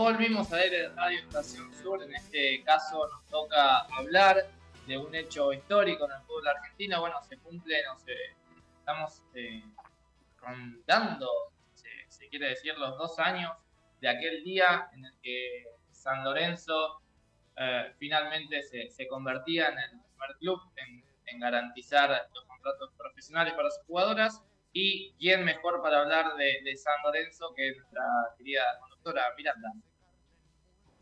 Volvimos a ver Radio Estación Sur. En este caso nos toca hablar de un hecho histórico en el fútbol argentino. Bueno, se cumple, no sé, estamos eh, rondando, se, quiere decir, los dos años de aquel día en el que San Lorenzo eh, finalmente se, convertía en el club en, garantizar los contratos profesionales para sus jugadoras. Y quién mejor para hablar de, de San Lorenzo que nuestra querida conductora Miranda.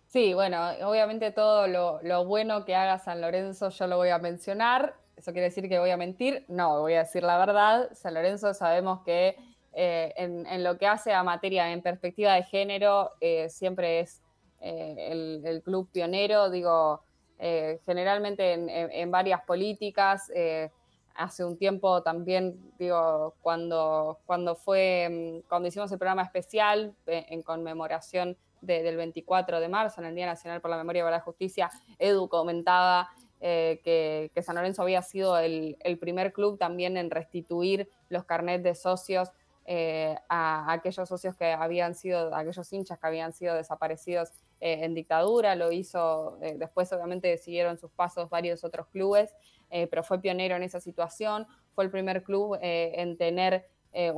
Sí, bueno, obviamente todo lo, bueno que haga San Lorenzo yo lo voy a mencionar. ¿Eso quiere decir que voy a mentir? No, voy a decir la verdad. San Lorenzo sabemos que eh, en, lo que hace a materia en perspectiva de género eh, siempre es eh, el, club pionero, digo, generalmente en, varias políticas. hace un tiempo también, digo, cuando, cuando fue, mm, cuando hicimos el programa especial en conmemoración del 24 de marzo, en el Día Nacional por la Memoria y la Justicia, Edu comentaba eh, que, San Lorenzo había sido el, primer club también en restituir los carnets de socios eh, a, aquellos socios que habían sido, aquellos hinchas que habían sido desaparecidos eh, en dictadura. Lo hizo, después obviamente siguieron sus pasos varios otros clubes, pero fue pionero en esa situación. Fue el primer club en tener eh,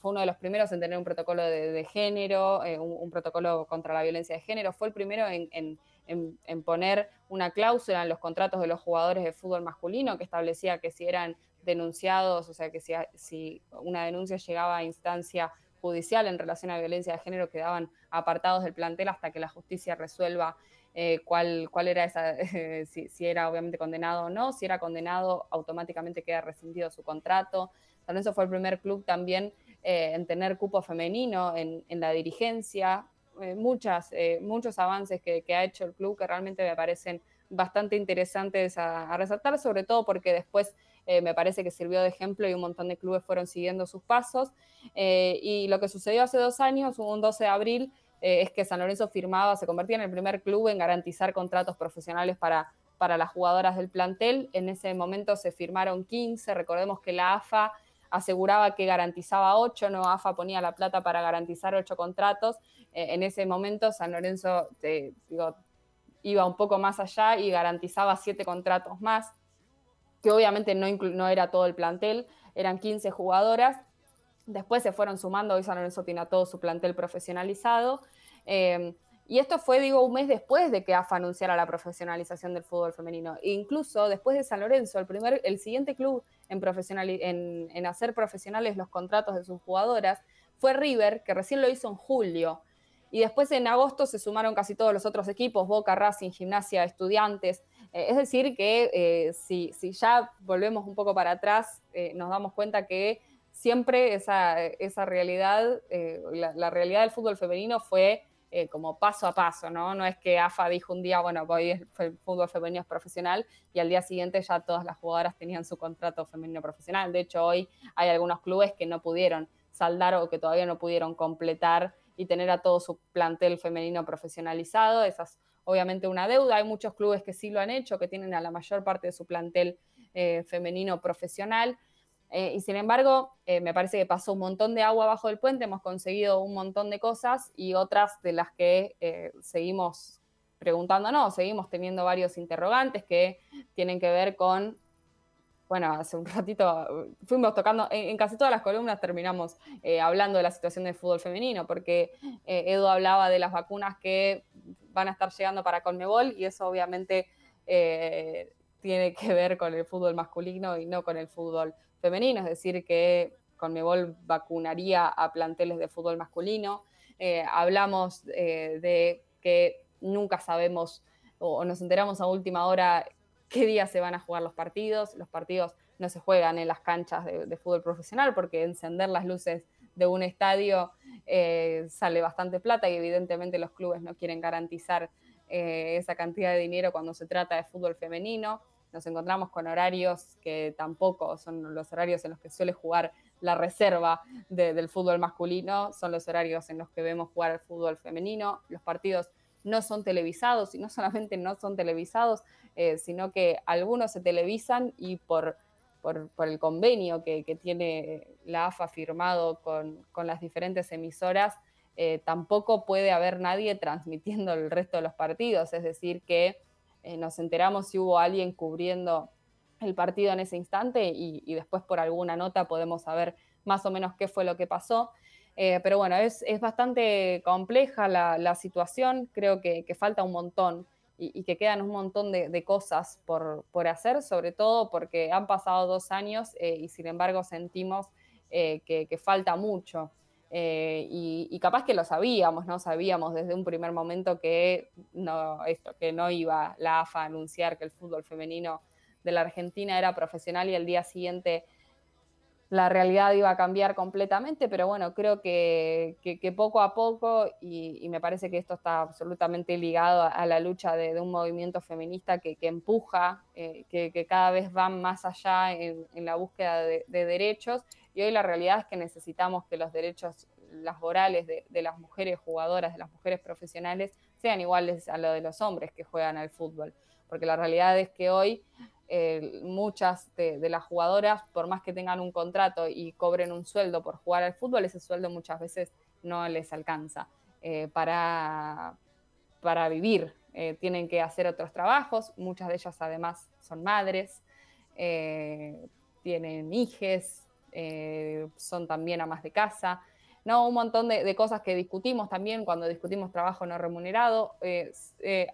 fue uno de los primeros en tener un protocolo de, género, eh, un, protocolo contra la violencia de género, fue el primero en, poner una cláusula en los contratos de los jugadores de fútbol masculino que establecía que si eran denunciados, o sea, que si, una denuncia llegaba a instancia judicial en relación a violencia de género, quedaban apartados del plantel hasta que la justicia resuelva eh, cuál, cuál era esa, si, era obviamente condenado o no, si era condenado automáticamente queda rescindido su contrato, San Lorenzo fue el primer club también eh, en tener cupo femenino en, la dirigencia. Eh, muchas, eh, muchos avances que, ha hecho el club que realmente me parecen bastante interesantes a, resaltar, sobre todo porque después me parece que sirvió de ejemplo y un montón de clubes fueron siguiendo sus pasos. y lo que sucedió hace dos años, un 12 de abril, es que San Lorenzo firmaba, se convertía en el primer club en garantizar contratos profesionales para, para las jugadoras del plantel. En ese momento se firmaron 15, recordemos que la AFA aseguraba que garantizaba ocho, no AFA ponía la plata para garantizar ocho contratos. Eh, en ese momento San Lorenzo iba un poco más allá y garantizaba siete contratos más, que obviamente no, era todo el plantel, eran 15 jugadoras. Después se fueron sumando, hoy San Lorenzo tiene todo su plantel profesionalizado. Eh, y esto fue, digo, un mes después de que AFA anunciara la profesionalización del fútbol femenino. E incluso después de San Lorenzo, el, primer, el siguiente club en, en, hacer profesionales los contratos de sus jugadoras fue River, que recién lo hizo en julio. Y después en agosto se sumaron casi todos los otros equipos, Boca, Racing, Gimnasia, Estudiantes. Eh, es decir, que eh, si, ya volvemos un poco para atrás, eh, nos damos cuenta que siempre esa, esa realidad, la, realidad del fútbol femenino fue como paso a paso, ¿no? No es que AFA dijo un día, bueno, hoy el fútbol femenino es profesional y al día siguiente ya todas las jugadoras tenían su contrato femenino profesional. De hecho, hoy hay algunos clubes que no pudieron saldar o que todavía no pudieron completar y tener a todo su plantel femenino profesionalizado. Esa es obviamente una deuda. Hay muchos clubes que sí lo han hecho, que tienen a la mayor parte de su plantel eh, femenino profesional. Eh, y sin embargo, eh, me parece que pasó un montón de agua bajo el puente, hemos conseguido un montón de cosas y otras de las que seguimos preguntándonos, seguimos teniendo varios interrogantes que tienen que ver con, bueno, hace un ratito fuimos tocando, en, casi todas las columnas terminamos hablando de la situación del fútbol femenino, porque Edu hablaba de las vacunas que van a estar llegando para Conmebol y eso obviamente tiene que ver con el fútbol masculino y no con el fútbol femenino, es decir, que Conmebol vacunaría a planteles de fútbol masculino. Eh, hablamos eh, de que nunca sabemos o, nos enteramos a última hora qué día se van a jugar los partidos. Los partidos no se juegan en las canchas de, fútbol profesional porque encender las luces de un estadio eh, sale bastante plata y evidentemente los clubes no quieren garantizar esa cantidad de dinero cuando se trata de fútbol femenino nos encontramos con horarios que tampoco son los horarios en los que suele jugar la reserva del fútbol masculino, son los horarios en los que vemos jugar el fútbol femenino. Los partidos no son televisados, y no solamente no son televisados, eh, sino que algunos se televisan y por, por, el convenio que, tiene la AFA firmado con, las diferentes emisoras, eh, tampoco puede haber nadie transmitiendo el resto de los partidos, es decir, que eh, nos enteramos si hubo alguien cubriendo el partido en ese instante y, después por alguna nota podemos saber más o menos qué fue lo que pasó. Eh, pero bueno, es, bastante compleja la, situación, creo que, falta un montón y, que quedan un montón de, cosas por, hacer, sobre todo porque han pasado dos años eh, y sin embargo sentimos que, falta mucho. Eh, y, capaz que lo sabíamos, ¿no? Sabíamos desde un primer momento que no, esto, que no iba la AFA a anunciar que el fútbol femenino de la Argentina era profesional y el día siguiente la realidad iba a cambiar completamente, pero bueno, creo que, poco a poco, y, me parece que esto está absolutamente ligado a, la lucha de, un movimiento feminista que, empuja, eh, que, cada vez va más allá en, la búsqueda de, derechos, y hoy la realidad es que necesitamos que los derechos laborales de, de las mujeres jugadoras, de las mujeres profesionales, sean iguales a los de los hombres que juegan al fútbol, porque la realidad es que hoy eh, muchas de, las jugadoras, por más que tengan un contrato y cobren un sueldo por jugar al fútbol, ese sueldo muchas veces no les alcanza eh, para, para vivir. Eh, tienen que hacer otros trabajos, muchas de ellas además son madres, tienen hijes, son también amas de casa. No, un montón de, cosas que discutimos también cuando discutimos trabajo no remunerado.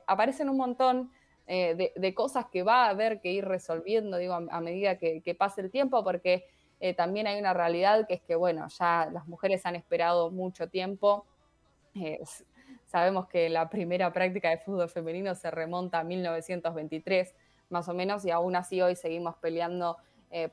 aparecen un montón eh, de, cosas que va a haber que ir resolviendo, digo, a, medida que, pase el tiempo, porque eh, también hay una realidad que es que, bueno, ya las mujeres han esperado mucho tiempo. Eh, sabemos que la primera práctica de fútbol femenino se remonta a 1923, más o menos, y aún así hoy seguimos peleando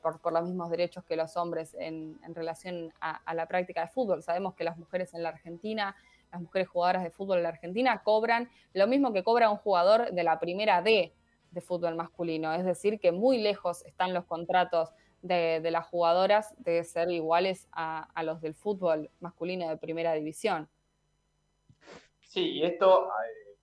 por, los mismos derechos que los hombres en, relación a, la práctica de fútbol. Sabemos que las mujeres en la Argentina las mujeres jugadoras de fútbol en la Argentina cobran lo mismo que cobra un jugador de la primera D de fútbol masculino. Es decir, que muy lejos están los contratos de, las jugadoras de ser iguales a, los del fútbol masculino de primera división. Sí, y esto eh,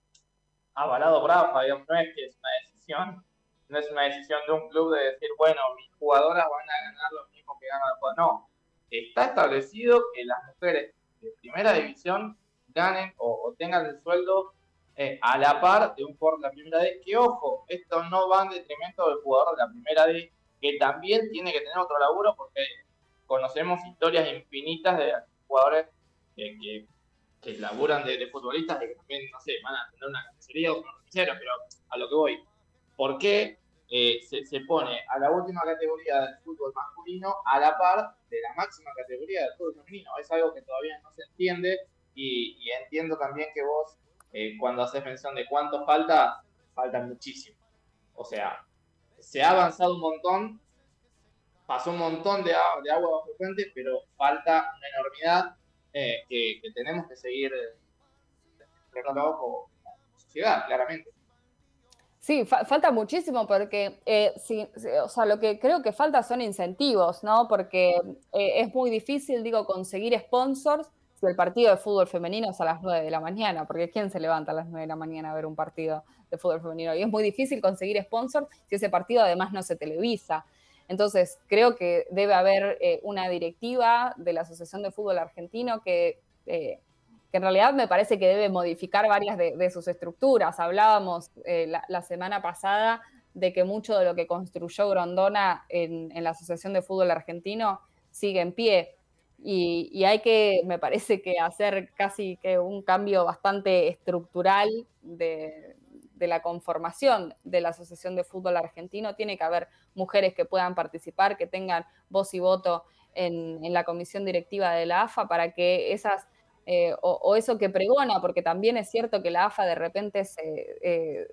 avalado por AFA, no es que es una decisión, no es una decisión de un club de decir, bueno, mis jugadoras van a ganar lo mismo que ganan No, está establecido que las mujeres de primera división ganen o, tengan el sueldo eh, a la par de un jugador de la primera D, que ojo, esto no va en detrimento del jugador de la primera D, que también tiene que tener otro laburo porque conocemos historias infinitas de jugadores que, que, laburan de, futbolistas y que también, no sé, van a tener una carnicería o unos pero a lo que voy. ¿Por qué eh, se, se, pone a la última categoría del fútbol masculino a la par de la máxima categoría del fútbol femenino? Es algo que todavía no se entiende y, entiendo también que vos, eh, cuando haces mención de cuánto falta, falta muchísimo. O sea, se ha avanzado un montón, pasó un montón de, agua bajo el puente, pero falta una enormidad eh, que, tenemos que seguir como, como sociedad, claramente. Sí, falta muchísimo porque eh, o sea, lo que creo que falta son incentivos, ¿no? Porque es muy difícil, digo, conseguir sponsors el partido de fútbol femenino es a las 9 de la mañana, porque ¿quién se levanta a las 9 de la mañana a ver un partido de fútbol femenino? Y es muy difícil conseguir sponsor si ese partido además no se televisa. Entonces, creo que debe haber eh, una directiva de la Asociación de Fútbol Argentino que, eh, que, en realidad me parece que debe modificar varias de, sus estructuras. Hablábamos eh, la, semana pasada de que mucho de lo que construyó Grondona en la Asociación de Fútbol Argentino sigue en pie y, hay que, me parece que hacer casi que un cambio bastante estructural de, la conformación de la Asociación de Fútbol Argentino. Tiene que haber mujeres que puedan participar, que tengan voz y voto en, la comisión directiva de la AFA para que esas, eh, o, eso que pregona, porque también es cierto que la AFA de repente se, eh,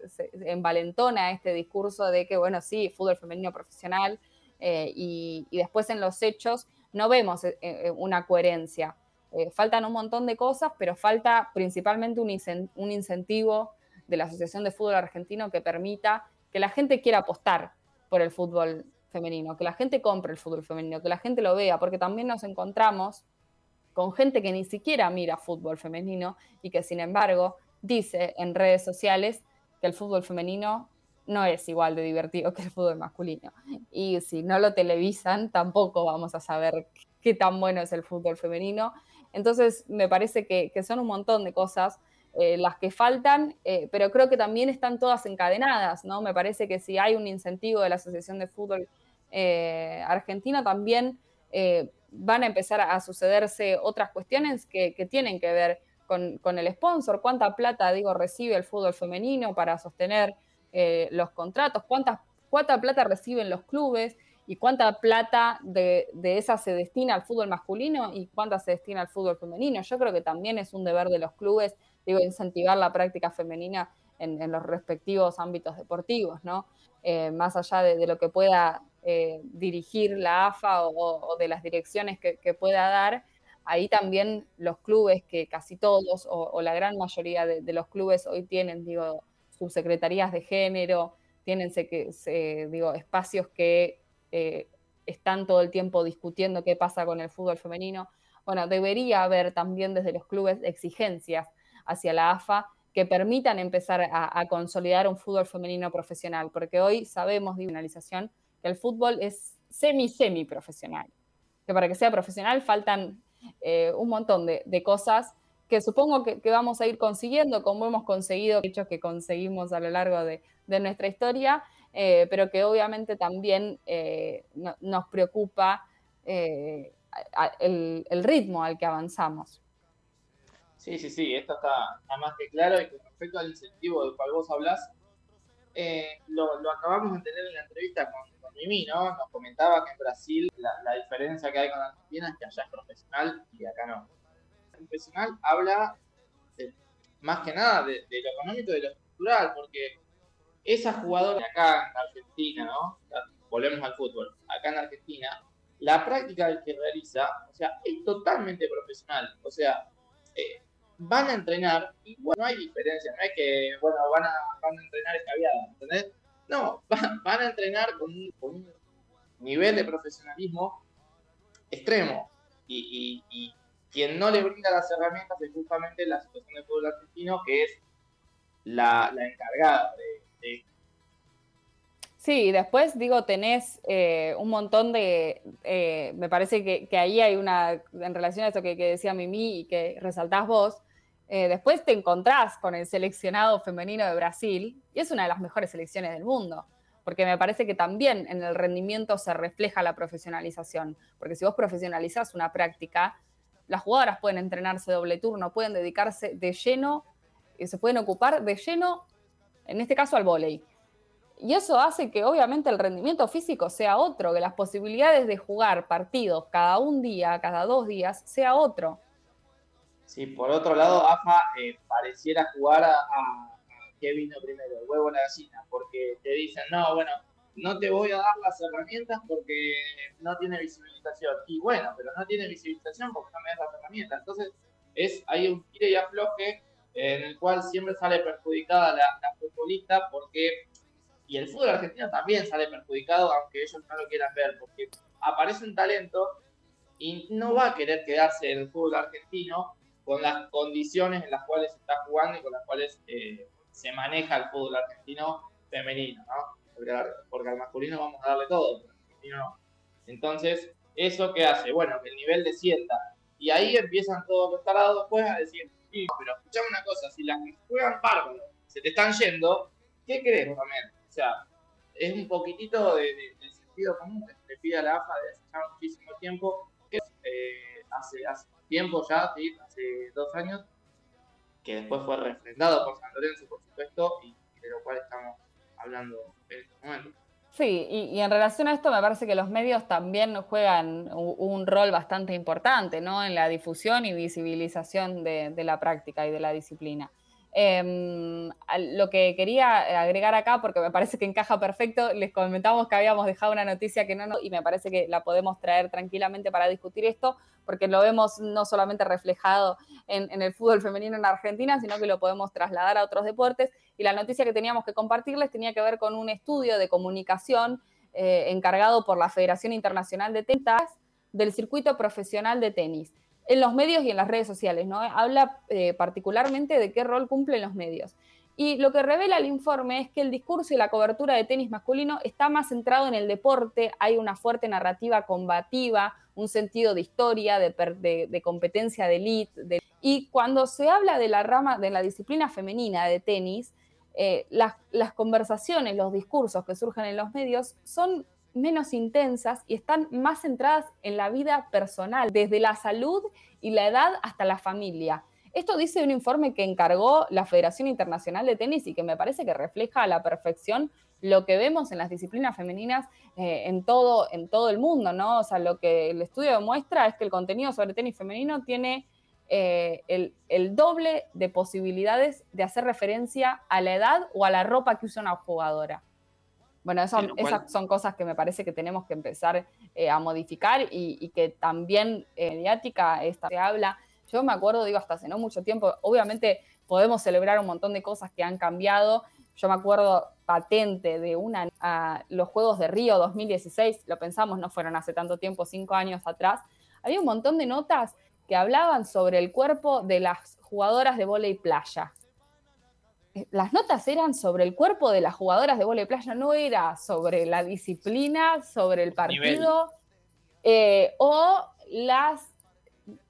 envalentona este discurso de que, bueno, sí, fútbol femenino profesional, eh, y después en los hechos no vemos eh, eh, una coherencia. Eh, faltan un montón de cosas, pero falta principalmente un, incentivo de la Asociación de Fútbol Argentino que permita que la gente quiera apostar por el fútbol femenino, que la gente compre el fútbol femenino, que la gente lo vea, porque también nos encontramos con gente que ni siquiera mira fútbol femenino y que sin embargo dice en redes sociales que el fútbol femenino no es igual de divertido que el fútbol masculino. Y si no lo televisan, tampoco vamos a saber qué tan bueno es el fútbol femenino. Entonces, me parece que, son un montón de cosas eh, las que faltan, eh, pero creo que también están todas encadenadas, ¿no? Me parece que si hay un incentivo de la Asociación de Fútbol eh, Argentina, también van a empezar a, sucederse otras cuestiones que, tienen que ver con, con, el sponsor, cuánta plata, digo, recibe el fútbol femenino para sostener eh, los contratos, cuánta, cuánta plata reciben los clubes y cuánta plata de, esa se destina al fútbol masculino y cuánta se destina al fútbol femenino. Yo creo que también es un deber de los clubes, digo, incentivar la práctica femenina en, los respectivos ámbitos deportivos, ¿no? Eh, más allá de, lo que pueda eh, dirigir la AFA o, de las direcciones que, pueda dar, ahí también los clubes, que casi todos o, la gran mayoría de, de, los clubes hoy tienen, digo, subsecretarías de género, tienen digo, espacios que eh, están todo el tiempo discutiendo qué pasa con el fútbol femenino. Bueno, debería haber también desde los clubes exigencias hacia la AFA que permitan empezar a, consolidar un fútbol femenino profesional, porque hoy sabemos de finalización que el fútbol es semi-semi profesional, que para que sea profesional faltan eh, un montón de cosas que supongo que, vamos a ir consiguiendo, como hemos conseguido hechos que conseguimos a lo largo de, nuestra historia, eh, pero que obviamente también eh, nos preocupa eh, el, ritmo al que avanzamos. Sí, sí, sí, esto está, más que claro y con respecto al incentivo del cual vos hablas, lo, acabamos de tener en la entrevista con, Mimi, ¿no? Nos comentaba que en Brasil la, la diferencia que hay con Argentina es que allá es profesional y acá no profesional habla más que nada de, lo económico y de lo estructural, porque esa jugadora acá en Argentina. Volvemos al fútbol, acá en Argentina, la práctica que realiza, o sea, es totalmente profesional. O sea, eh, van a entrenar bueno, no hay diferencia, no es que, bueno, van a, van a entrenar escabiada, ¿entendés? No, van, a entrenar con un, nivel de profesionalismo extremo. y, quien no le brinda las herramientas es justamente la situación del fútbol argentino, que es la, encargada de, Sí, después digo, tenés eh, un montón de, eh, me parece que, ahí hay una, en relación a eso que, decía Mimi y que resaltás vos, eh, después te encontrás con el seleccionado femenino de Brasil y es una de las mejores selecciones del mundo, porque me parece que también en el rendimiento se refleja la profesionalización, porque si vos profesionalizás una práctica, las jugadoras pueden entrenarse doble turno, pueden dedicarse de lleno, y se pueden ocupar de lleno, en este caso al vóley. Y eso hace que obviamente el rendimiento físico sea otro, que las posibilidades de jugar partidos cada un día, cada dos días, sea otro. Sí, por otro lado, AFA eh, pareciera jugar a, a, qué vino primero, el huevo o la gallina, porque te dicen, no, bueno, no te voy a dar las herramientas porque no tiene visibilización. Y bueno, pero no tiene visibilización porque no me das las herramientas. Entonces, es hay un tire y afloje en el cual siempre sale perjudicada la, futbolista porque, y el fútbol argentino también sale perjudicado, aunque ellos no lo quieran ver, porque aparece un talento y no va a querer quedarse en el fútbol argentino con las condiciones en las cuales está jugando y con las cuales eh, se maneja el fútbol argentino femenino, ¿no? Porque, al masculino vamos a darle todo, Entonces, ¿eso qué hace? Bueno, que el nivel descienda. Y ahí empiezan todos los tarados después a decir, pero escuchame una cosa, si las que juegan bárbaro se te están yendo, ¿qué crees también? O sea, es un poquitito de, sentido común que se le pide a la AFA de hace ya muchísimo tiempo, que eh, hace, hace tiempo ya, hace dos años, que después fue refrendado por San Lorenzo, por supuesto, y de lo cual estamos hablando en este momento. Sí, y, en relación a esto me parece que los medios también juegan un, rol bastante importante ¿no? en la difusión y visibilización de, la práctica y de la disciplina. Em, lo que quería agregar acá, porque me parece que encaja perfecto, les comentamos que habíamos dejado una noticia que no, no y me parece que la podemos traer tranquilamente para discutir esto, porque lo vemos no solamente reflejado en, el fútbol femenino en Argentina, sino que lo podemos trasladar a otros deportes. Y la noticia que teníamos que compartirles tenía que ver con un estudio de comunicación eh, encargado por la Federación Internacional de Tenis del circuito profesional de tenis. En los medios y en las redes sociales, ¿no? Habla eh, particularmente de qué rol cumplen los medios. Y lo que revela el informe es que el discurso y la cobertura de tenis masculino está más centrado en el deporte, hay una fuerte narrativa combativa, un sentido de historia, de, competencia de elite. Y cuando se habla de la rama, de la disciplina femenina de tenis, eh, las, las conversaciones, los discursos que surgen en los medios son menos intensas y están más centradas en la vida personal, desde la salud y la edad hasta la familia. Esto dice un informe que encargó la Federación Internacional de Tenis y que me parece que refleja a la perfección lo que vemos en las disciplinas femeninas eh, en, todo, en todo el mundo, ¿no? O sea, lo que el estudio demuestra es que el contenido sobre tenis femenino tiene eh, el, doble de posibilidades de hacer referencia a la edad o a la ropa que usa una jugadora. Bueno, esas son cosas que me parece que tenemos que empezar eh, a modificar y, que también mediática esta, se habla yo me acuerdo, digo, hasta hace no mucho tiempo, obviamente podemos celebrar un montón de cosas que han cambiado. Yo me acuerdo patente de una, a los Juegos de Río 2016, lo pensamos, no fueron hace tanto tiempo, cinco años atrás. Había un montón de notas que hablaban sobre el cuerpo de las jugadoras de volei playa. Eh, las notas eran sobre el cuerpo de las jugadoras de volei playa, no era sobre la disciplina, sobre el partido, eh, o las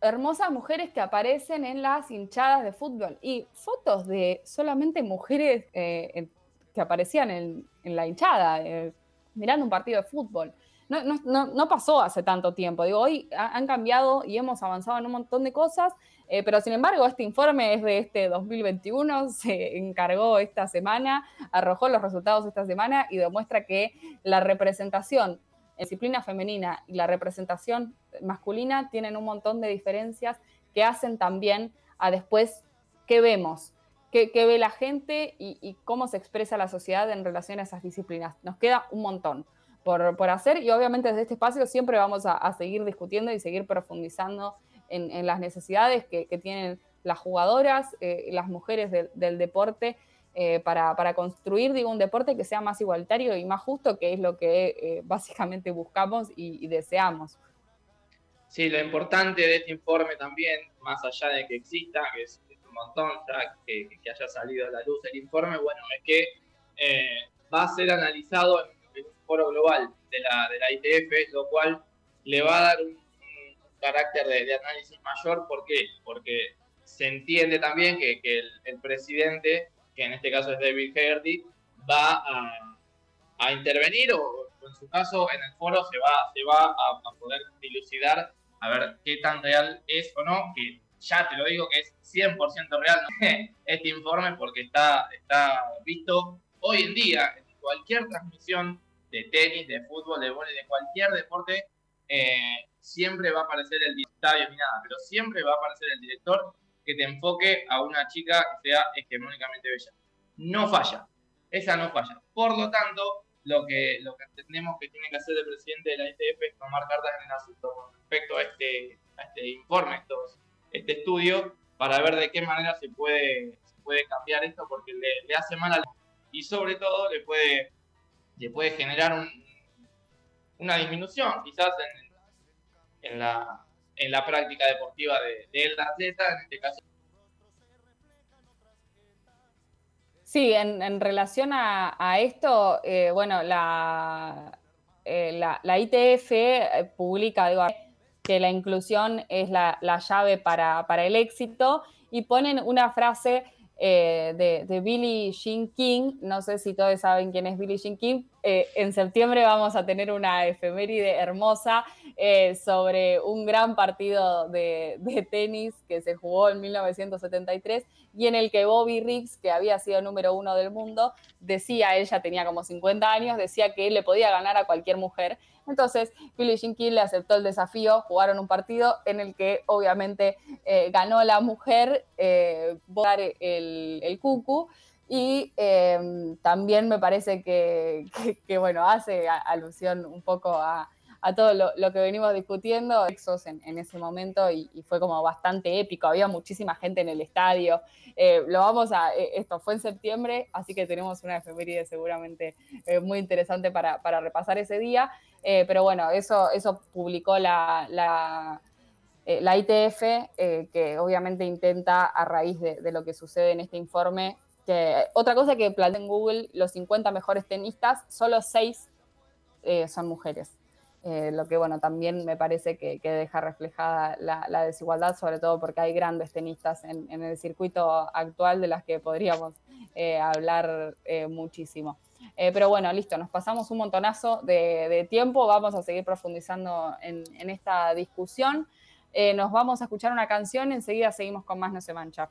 hermosas mujeres que aparecen en las hinchadas de fútbol y fotos de solamente mujeres eh, que aparecían en, la hinchada, eh, mirando un partido de fútbol. No, pasó hace tanto tiempo. Digo, hoy han cambiado y hemos avanzado en un montón de cosas, eh, pero sin embargo, este informe es de este 2021, se encargó esta semana, arrojó los resultados esta semana y demuestra que la representación disciplina femenina y la representación masculina tienen un montón de diferencias que hacen también a después qué vemos, qué, ve la gente y, cómo se expresa la sociedad en relación a esas disciplinas. Nos queda un montón por, hacer y obviamente desde este espacio siempre vamos a, seguir discutiendo y seguir profundizando en, las necesidades que, tienen las jugadoras, eh, las mujeres del deporte eh, para, construir digo, un deporte que sea más igualitario y más justo, que es lo que eh, básicamente buscamos y, deseamos. Sí, lo importante de este informe también, más allá de que exista, que es, un montón ya que, haya salido a la luz el informe, bueno, es que va a ser analizado en, foro global de la, de la ITF, lo cual le va a dar un, carácter de, análisis mayor. ¿Por qué? Porque se entiende también que, el presidente que en este caso es David Hegarty, va a, intervenir o, en su caso en el foro se va, se va a, poder dilucidar a ver qué tan real es o no, que ya te lo digo que es 100% real este informe porque está, está visto hoy en día en cualquier transmisión de tenis, de fútbol, de vóley, de cualquier deporte, eh, siempre va a aparecer el estadio ni nada, pero siempre va a aparecer el director que te enfoque a una chica que sea hegemónicamente bella. No falla, esa no falla. Por lo tanto, lo que, lo que entendemos que tiene que hacer el presidente de la ITF es tomar cartas en el asunto con respecto a este, a este informe, este estudio, para ver de qué manera se puede, puede cambiar esto, porque le, hace mal al y sobre todo le puede, le puede generar un, una disminución quizás en, la en la práctica deportiva del de atleta, en este caso. Sí, en, relación a, esto, eh, bueno, la, eh, la, ITF eh, publica que la inclusión es la, llave para, para, el éxito y ponen una frase de, de, Billie Jean King, no sé si todos saben quién es Billie Jean King, en septiembre vamos a tener una efeméride hermosa eh, sobre un gran partido de, tenis que se jugó en 1973 y en el que Bobby Riggs, que había sido número uno del mundo, decía, ella tenía como 50 años, decía que él le podía ganar a cualquier mujer. Entonces, Billie Jean le aceptó el desafío, jugaron un partido en el que obviamente eh, ganó la mujer, eh, el, el cucu. Y em, también me parece que, bueno, hace alusión un poco a, todo lo, que venimos discutiendo, Exos en, en ese momento y, fue como bastante épico, había muchísima gente en el estadio, eh, lo vamos a, eh, esto fue en septiembre, así que tenemos una efeméride seguramente eh, muy interesante para, repasar ese día, pero bueno, eso, eso publicó la, la ITF, que obviamente intenta, a raíz de, lo que sucede en este informe, otra cosa que plantea en Google, los 50 mejores tenistas, solo 6 son mujeres. Eh, lo que bueno, también me parece que, deja reflejada la, desigualdad, sobre todo porque hay grandes tenistas en, el circuito actual de las que podríamos eh, hablar eh, muchísimo. pero bueno, listo, nos pasamos un montonazo de, tiempo, vamos a seguir profundizando en esta discusión. nos vamos a escuchar una canción, enseguida seguimos con más No se mancha.